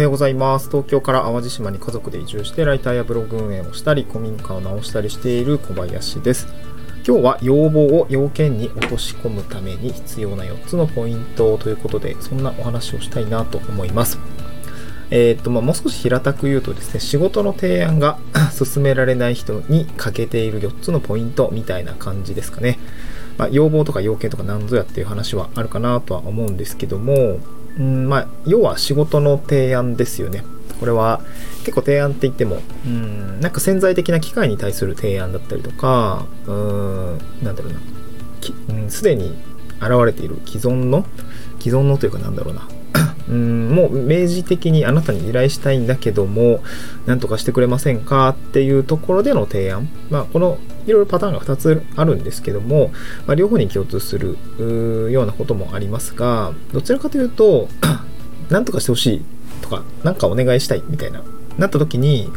はようございます。東京から淡路島に家族で移住してライターやブログ運営をしたり、古民家を直したりしている小林です。今日は要望を要件に落とし込むために必要な4つのポイントということで、そんなお話をしたいなと思います。えー、っと、まあ、もう少し平たく言うとですね、仕事の提案が 進められない人に欠けている4つのポイントみたいな感じですかね。まあ、要望とか要件とか何ぞやっていう話はあるかなとは思うんですけども、うんまあ、要は仕事の提案ですよね。これは結構提案って言っても、うん、なんか潜在的な機械に対する提案だったりとか、うん、なんだろうな、すで、うん、に現れている既存の、既存のというかなんだろうな、うんもう明示的にあなたに依頼したいんだけども何とかしてくれませんかっていうところでの提案。まあこのいろいろパターンが2つあるんですけども、まあ、両方に共通するようなこともありますがどちらかというと 何とかしてほしいとか何かお願いしたいみたいななった時に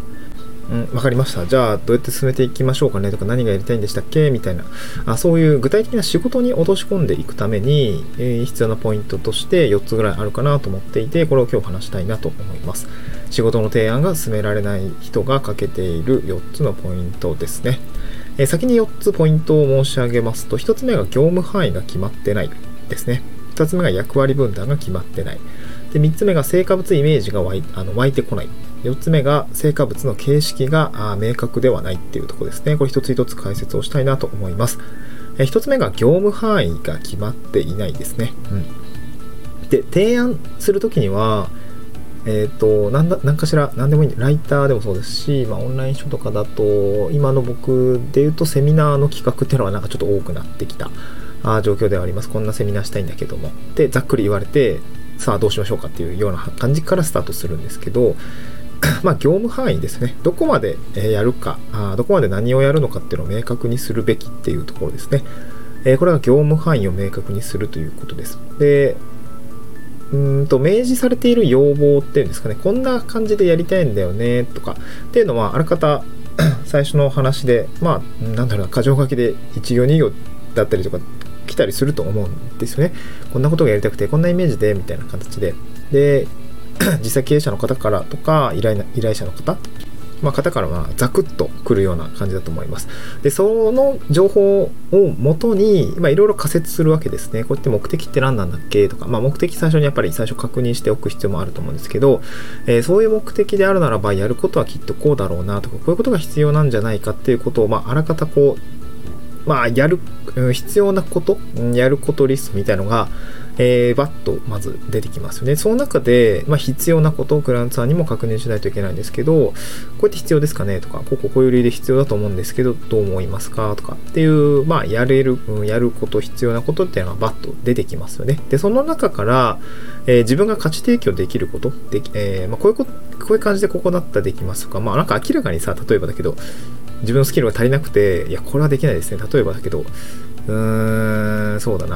うん、分かりました。じゃあ、どうやって進めていきましょうかねとか、何がやりたいんでしたっけみたいなあ、そういう具体的な仕事に落とし込んでいくために、えー、必要なポイントとして4つぐらいあるかなと思っていて、これを今日話したいなと思います。仕事の提案が進められない人が欠けている4つのポイントですね。え、先に4つポイントを申し上げますと、1つ目が業務範囲が決まってないですね。2つ目が役割分担が決まってない。で、3つ目が成果物イメージが湧いあの湧いてこない。4つ目が成果物の形式が明確ではないっていうとこですね。これ一つ一つ解説をしたいなと思います。え1つ目が業務範囲が決まっていないですね。うん、で、提案するときには、えっ、ー、と、なんだ、なんかしら、なんでもいいんで、ライターでもそうですし、まあ、オンライン書とかだと、今の僕で言うと、セミナーの企画っていうのはなんかちょっと多くなってきたあ状況ではあります。こんなセミナーしたいんだけども。で、ざっくり言われて、さあどうしましょうかっていうような感じからスタートするんですけど、まあ、業務範囲ですね。どこまでやるかあ、どこまで何をやるのかっていうのを明確にするべきっていうところですね。えー、これが業務範囲を明確にするということです。で、うんと明示されている要望っていうんですかね、こんな感じでやりたいんだよねとかっていうのは、あらかた 最初の話で、まあ、なんだろうな、箇条書きで1行2行だったりとか来たりすると思うんですよね。こんなことがやりたくて、こんなイメージで、みたいな形で。で、実際経営者の方からとか、依頼依頼者の方、まあ、方からはザクッとくるような感じだと思います。で、その情報をもとに、まいろいろ仮説するわけですね。こうやって目的って何なんだっけ？とか、まあ、目的最初にやっぱり最初確認しておく必要もあると思うんですけど、えー、そういう目的であるならば、やることはきっとこうだろうなとか、こういうことが必要なんじゃないかっていうことを、まあ、あらかたこう、まあ、やる、必要なこと、やることリストみたいのが、えー、バッとまず出てきますよね。その中で、まあ、必要なことをクライアントさんにも確認しないといけないんですけど、こうやって必要ですかねとか、こここういう理由で必要だと思うんですけど、どう思いますか？とかっていう、まあ、やれる、やること、必要なことっていうのはバッと出てきますよね。で、その中から、えー、自分が価値提供できること、でえー、まあ、こういうこ、こういう感じでここだったらできますとか、まあ、なんか明らかにさ、例えばだけど、自分のスキルが足りなくて、いや、これはできないですね。例えばだけど、うーん、そうだな。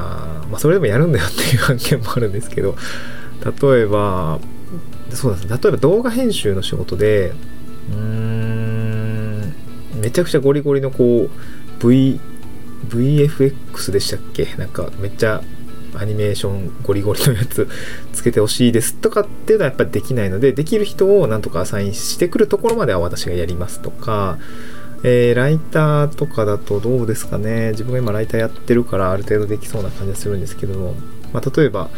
まあ、それでもやるんだよっていう案件もあるんですけど、例えば、そうですね。例えば動画編集の仕事で、うーん、めちゃくちゃゴリゴリのこう、V、VFX でしたっけ？なんかめっちゃアニメーションゴリゴリのやつ つけてほしいですとかっていうのはやっぱりできないので、できる人をなんとかアサインしてくるところまでは私がやりますとか、えー、ライターとかだとどうですかね自分が今ライターやってるからある程度できそうな感じがするんですけども、まあ、例えば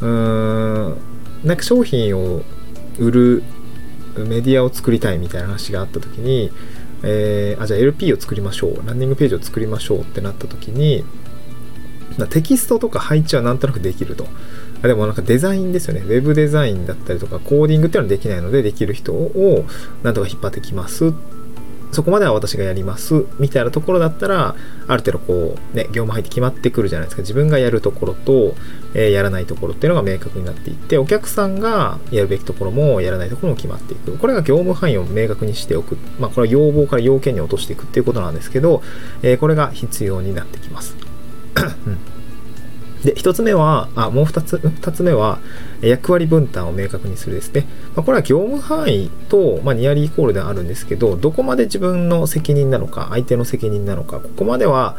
うーんなんか商品を売るメディアを作りたいみたいな話があった時に、えー、あじゃあ LP を作りましょうランニングページを作りましょうってなった時にテキストとか配置はなんとなくできるとあ。でもなんかデザインですよね。ウェブデザインだったりとかコーディングっていうのはできないのでできる人をなんとか引っ張ってきますそこまでは私がやります。みたいなところだったらある程度こうね業務入って決まってくるじゃないですか。自分がやるところと、えー、やらないところっていうのが明確になっていってお客さんがやるべきところもやらないところも決まっていく。これが業務範囲を明確にしておく。まあこれは要望から要件に落としていくっていうことなんですけど、えー、これが必要になってきます、う んで、一つ目は、あ、もう二つ、二つ目は、役割分担を明確にするですね。まあ、これは業務範囲と、まあ、ニアリーイコールであるんですけど、どこまで自分の責任なのか、相手の責任なのか、ここまでは、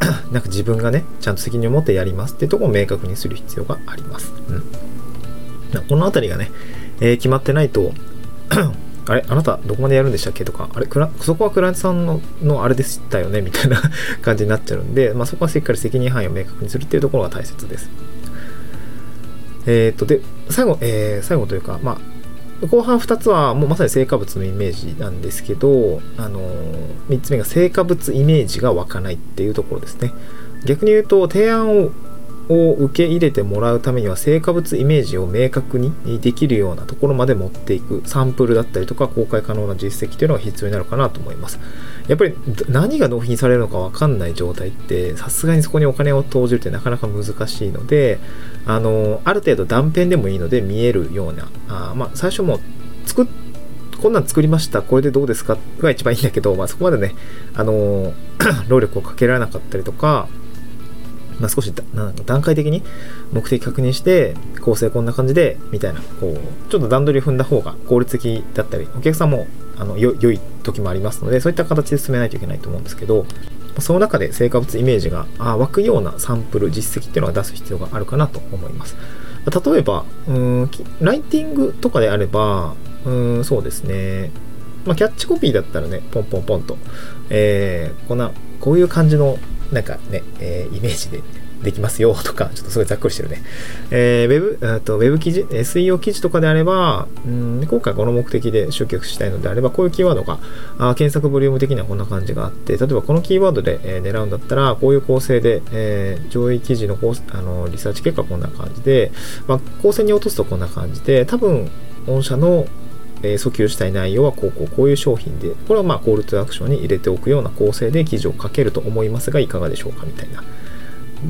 なんか自分がね、ちゃんと責任を持ってやりますっていうところを明確にする必要があります。うん。このあたりがね、えー、決まってないとあれあなたどこまでやるんでしたっけ？とか、あれそこはクライアントさんののあれでしたよね？みたいな 感じになっちゃうんで、まあ、そこはしっかり責任範囲を明確にするっていうところが大切です。えっ、と、で、最後、えー、最後というか、まあ、後半2つはもうまさに成果物のイメージなんですけど、あの3つ目が成果物イメージが湧かないっていうところですね。逆に言うと提案をを受け入れてもらうためには成果物イメージを明確にできるようなところまで持っていくサンプルだったりとか公開可能な実績というのが必要になるかなと思います。やっぱり何が納品されるのか分かんない状態ってさすがにそこにお金を投じるってなかなか難しいのであのある程度断片でもいいので見えるようなあまあ最初も作っこんなん作りました、これでどうですかが一番いいんだけど、まあ、そこまでね、あの 労力をかけられなかったりとか、まあ、少し段階的に目的確認して構成こんな感じでみたいなこうちょっと段取りを踏んだ方が効率的だったりお客さんもあの良い時もありますのでそういった形で進めないといけないと思うんですけどその中で成果物イメージが湧くようなサンプル実績っていうのは出す必要があるかなと思います。例えばうんライティングとかであればうんそうですね。まあ、キャッチコピーだったらね、ポンポンポンと、えー、こんな、こういう感じのなんかね、えー、イメージでできますよとか、ちょっとすごいざっくりしてるね。えー、ウェブ、とウェブ記事、SEO 記事とかであれば、うん、今回この目的で集客したいのであれば、こういうキーワードが、あ検索ボリューム的にはこんな感じがあって、例えばこのキーワードで、えー、狙うんだったら、こういう構成で、えー、上位記事のあのリサーチ結果こんな感じで、まあ、構成に落とすとこんな感じで、多分、御社のえ訴求したい内容はこうこうこういう商品で、これはまあコールトゥアクションに入れておくような構成で記事を書けると思いますが、いかがでしょうかみたいな。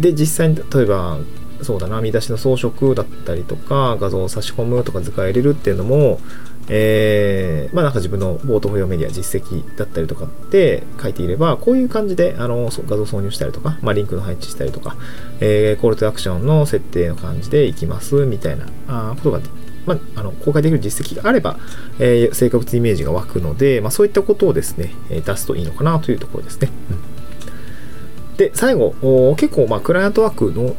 で、実際に例えば、そうだな、見出しの装飾だったりとか、画像を差し込むとか図解入れるっていうのも、えー、まあなんか自分のボートフォリオメディア実績だったりとかって書いていれば、こういう感じであの画像挿入したりとか、まあ、リンクの配置したりとか、えー、コールトゥアクションの設定の感じでいきますみたいなあことがまあ、あの公開できる実績があれば、えー、成果物イメージが湧くので、まあ、そういったことをですね、え出すといいのかなというところですね。うん、で、最後、結構、まあ、クライアントワークの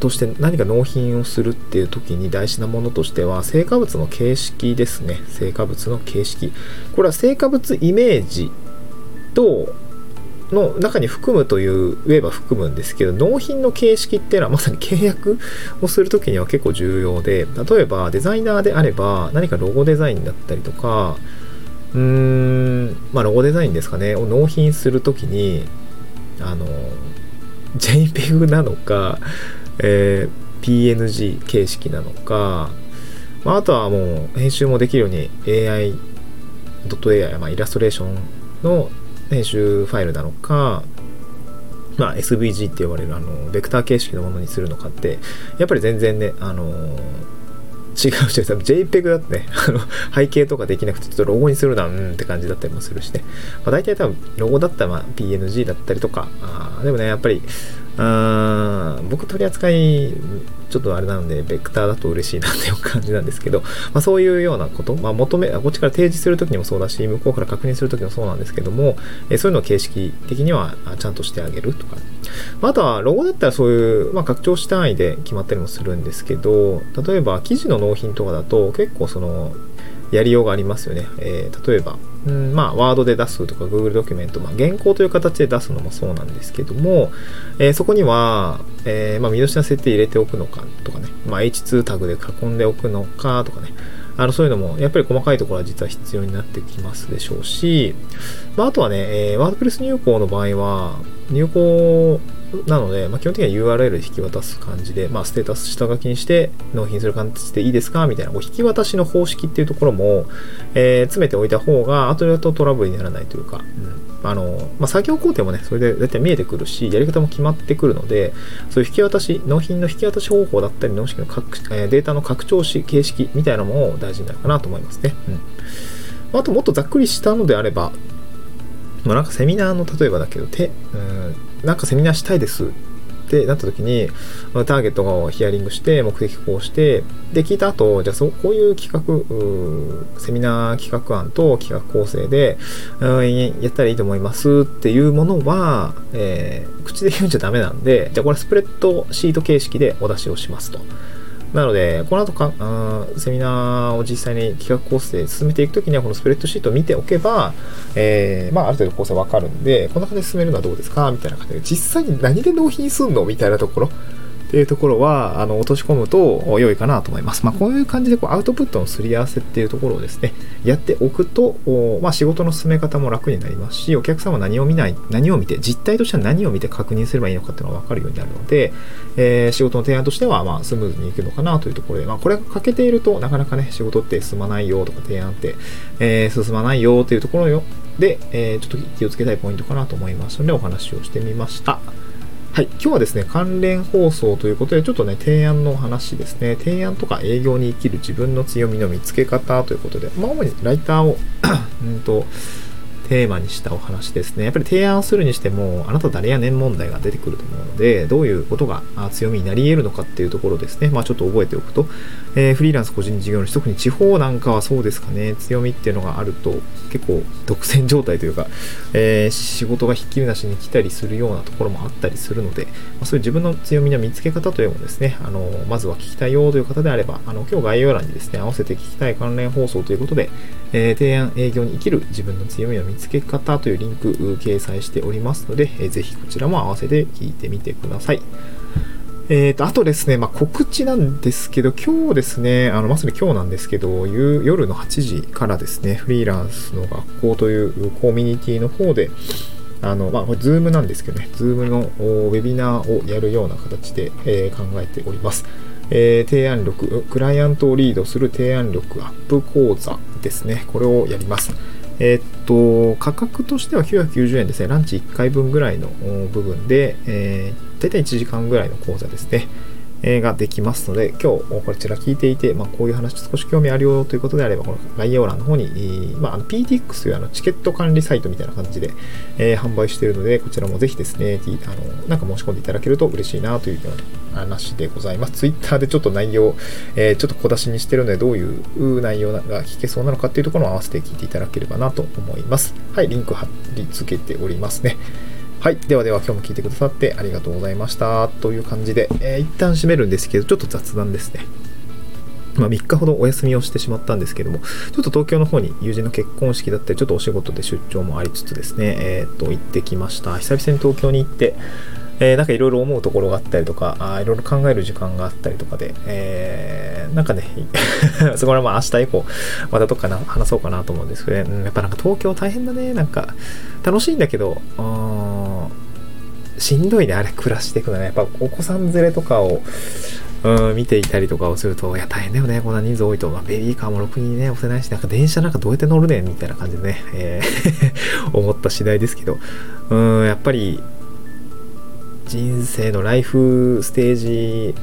として何か納品をするっていう時に大事なものとしては成果物の形式ですね。成果物の形式。これは成果物イメージとの中に含むという言えば含むんですけど納品の形式っていうのはまさに契約をするときには結構重要で例えばデザイナーであれば何かロゴデザインだったりとかうーんまあロゴデザインですかねを納品するときにあの JPEG なのか、えー、PNG 形式なのか、まあ、あとはもう編集もできるように AI.ai、まあ、イラストレーションの編集ファイルなのか、まあ、SVG って呼ばれるあのベクター形式のものにするのかってやっぱり全然ねあの違うし、JPEG だってね、あの背景とかできなくて、ちょっとロゴにするな、んって感じだったりもするしね。まあ、大体多分、ロゴだったらま PNG だったりとか、あでもね、やっぱり、あ僕取り扱いちょっとあれなのでベクターだと嬉しいなっていう感じなんですけど、まあ、そういうようなこと、まあ、求めこっちから提示するときにもそうだし向こうから確認するときもそうなんですけども、えそういうのを形式的にはちゃんとしてあげるとか、まあ、あとはロゴだったらそういう、まあ、拡張子単位で決まったりもするんですけど例えば記事の納品とかだと結構そのやりようがありますよね。えー、例えば、うん、まあ、ワードで出すとか、Google ドキュメント、まあ、原稿という形で出すのもそうなんですけども、えー、そこには、えー、まあ、見出しの設定入れておくのかとかね、まあ、H2 タグで囲んでおくのかとかね、あのそういうのも、やっぱり細かいところは実は必要になってきますでしょうし、まあ、あとはね、えー、ワードプレス入稿の場合は、入稿なので、まあ、基本的には URL 引き渡す感じで、まあ、ステータス下書きにして納品する感じでいいですか？みたいな、こう引き渡しの方式っていうところも、えー、詰めておいた方が、後々トラブルにならないというか、うん、あの、まあ、作業工程もね、それで大体見えてくるし、やり方も決まってくるので、そういう引き渡し、納品の引き渡し方法だったり、納式のえー、データの拡張子形式みたいなものも大事になるかなと思いますね。うん、あともっとざっくりしたのであれば、まあ、なんかセミナーの例えばだけど、て、うん、なんかセミナーしたいですってなった時に、ターゲットをヒアリングして、目的こうして、で、聞いた後、じゃあそう、こういう企画、セミナー企画案と企画構成で、やったらいいと思いますっていうものは、えー、口で言うんじゃダメなんで、じゃあこれスプレッドシート形式でお出しをしますと。なので、この後か、うん、セミナーを実際に企画コースで進めていくときには、このスプレッドシートを見ておけば、えー、まあ、ある程度構成わかるんで、こんな感じで進めるのはどうですか？みたいな感じで、実際に何で納品すんの？みたいなところ。ていうところは、あの、落とし込むと良いかなと思います。まあ、こういう感じでこうアウトプットのすり合わせっていうところをですね、やっておくと、まあ、仕事の進め方も楽になりますし、お客様は何を見ない、何を見て、実態としては何を見て確認すればいいのかっていうのが分かるようになるので、えー、仕事の提案としては、ま、スムーズにいくのかなというところで、まあ、これが欠けているとなかなかね、仕事って進まないよとか、提案って、えー、進まないよというところよで、えー、ちょっと気をつけたいポイントかなと思いますので、お話をしてみました。はい。今日はですね、関連放送ということで、ちょっとね、提案の話ですね。提案とか営業に生きる自分の強みの見つけ方ということで、まあ、主にライターを うんと、テーマにしたお話ですね。やっぱり提案するにしても、あなた誰や年問題が出てくると思うので、どういうことが強みになり得るのかっていうところですね。まあちょっと覚えておくと、えー、フリーランス個人事業主、特に地方なんかはそうですかね、強みっていうのがあると、結構独占状態というか、えー、仕事がひっきりなしに来たりするようなところもあったりするので、まあ、そういう自分の強みの見つけ方というのもですね、あの、まずは聞きたいよという方であれば、あの、今日概要欄にですね、合わせて聞きたい関連放送ということで、えー、提案営業に生きる自分の強みの見つけ方というリンク掲載しておりますので、えー、ぜひこちらも合わせて聞いてみてください。えーと、あとですね、まあ、告知なんですけど、今日ですね、あのまさに今日なんですけど、夜の8時からですね、フリーランスの学校というコミュニティの方で、あの、まあ、これ、 Zoom なんですけどね、 Zoom のウェビナーをやるような形で、えー、考えております。えー、提案力、クライアントをリードする提案力アップ講座ですね、これをやります。えー、っと、価格としては990円ですね。ランチ1回分ぐらいの部分で、えー、大体1時間ぐらいの講座ですね。えーができますので、今日こちら聞いていて、まあ、こういう話少し興味あるよということであれば、この概要欄の方に、まあ、PTX というあのチケット管理サイトみたいな感じで、えー、販売しているので、こちらもぜひですね、あのなんか申し込んでいただけると嬉しいなというような話でございます。Twitter でちょっと内容、えー、ちょっと小出しにしてるので、どういう内容が聞けそうなのかっていうところを合わせて聞いていただければなと思います。はい、リンク貼り付けておりますね。はい。ではでは今日も聞いてくださってありがとうございました。という感じで、えー、一旦閉めるんですけど、ちょっと雑談ですね。まあ、3日ほどお休みをしてしまったんですけども、ちょっと東京の方に友人の結婚式だったり、ちょっとお仕事で出張もありつつですね、えっ、と、行ってきました。久々に東京に行って、えー、なんかいろいろ思うところがあったりとか、いろいろ考える時間があったりとかで、えー、なんかね、そこはまあ明日以降、またどっかな話そうかなと思うんですけどね、うん、やっぱなんか東京大変だね、なんか楽しいんだけど、うんしんどいね、あれ暮らしていくのね。やっぱお子さん連れとかを、うん、見ていたりとかをすると、いや、大変だよね、こんな人数多いと。まあ、ベビーカーもろくにね、押せないし、なんか電車なんかどうやって乗るねんみたいな感じでね、えー 思った次第ですけど、うん、やっぱり、人生のライフステージ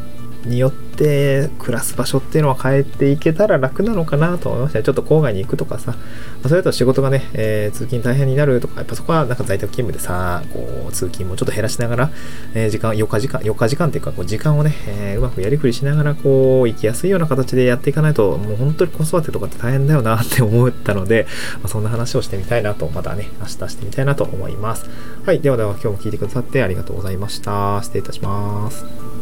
によって暮らす場所っていうのは変えていけたら楽なのかなと思いましたちょっと郊外に行くとかさ、まあ、それだと仕事がね、えー、通勤大変になるとか、やっぱそこはなんか在宅勤務でさ、こう、通勤もちょっと減らしながら、えー、時間、4日時間、4日時間っていうか、こう、時間をね、えー、うまくやりくりしながら、こう、行きやすいような形でやっていかないと、もう本当に子育てとかって大変だよなって思ったので、まあ、そんな話をしてみたいなと、またね、明日してみたいなと思います。はい。ではでは今日も聞いてくださってありがとうございました。失礼いたします。